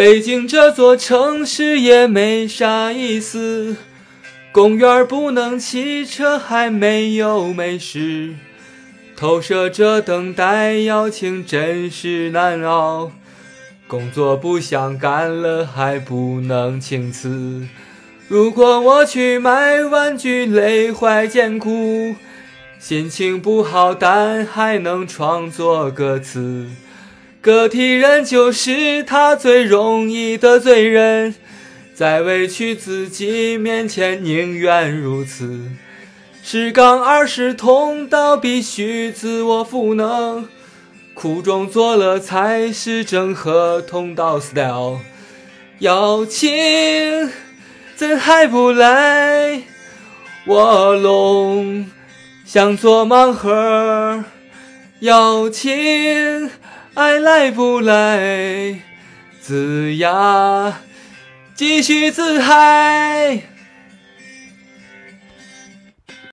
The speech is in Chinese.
北京这座城市也没啥意思，公园不能骑车，还没有美食。投射着等待邀请，真是难熬。工作不想干了，还不能请辞。如果我去买玩具，累坏艰苦。心情不好，但还能创作歌词。个体人就是他最容易得罪人，在委屈自己面前，宁愿如此。是杠二是通道，必须自我赋能。苦中作乐才是正合通道 style。邀请怎还不来？卧龙想做盲盒。邀请爱来不来？子牙继续自嗨。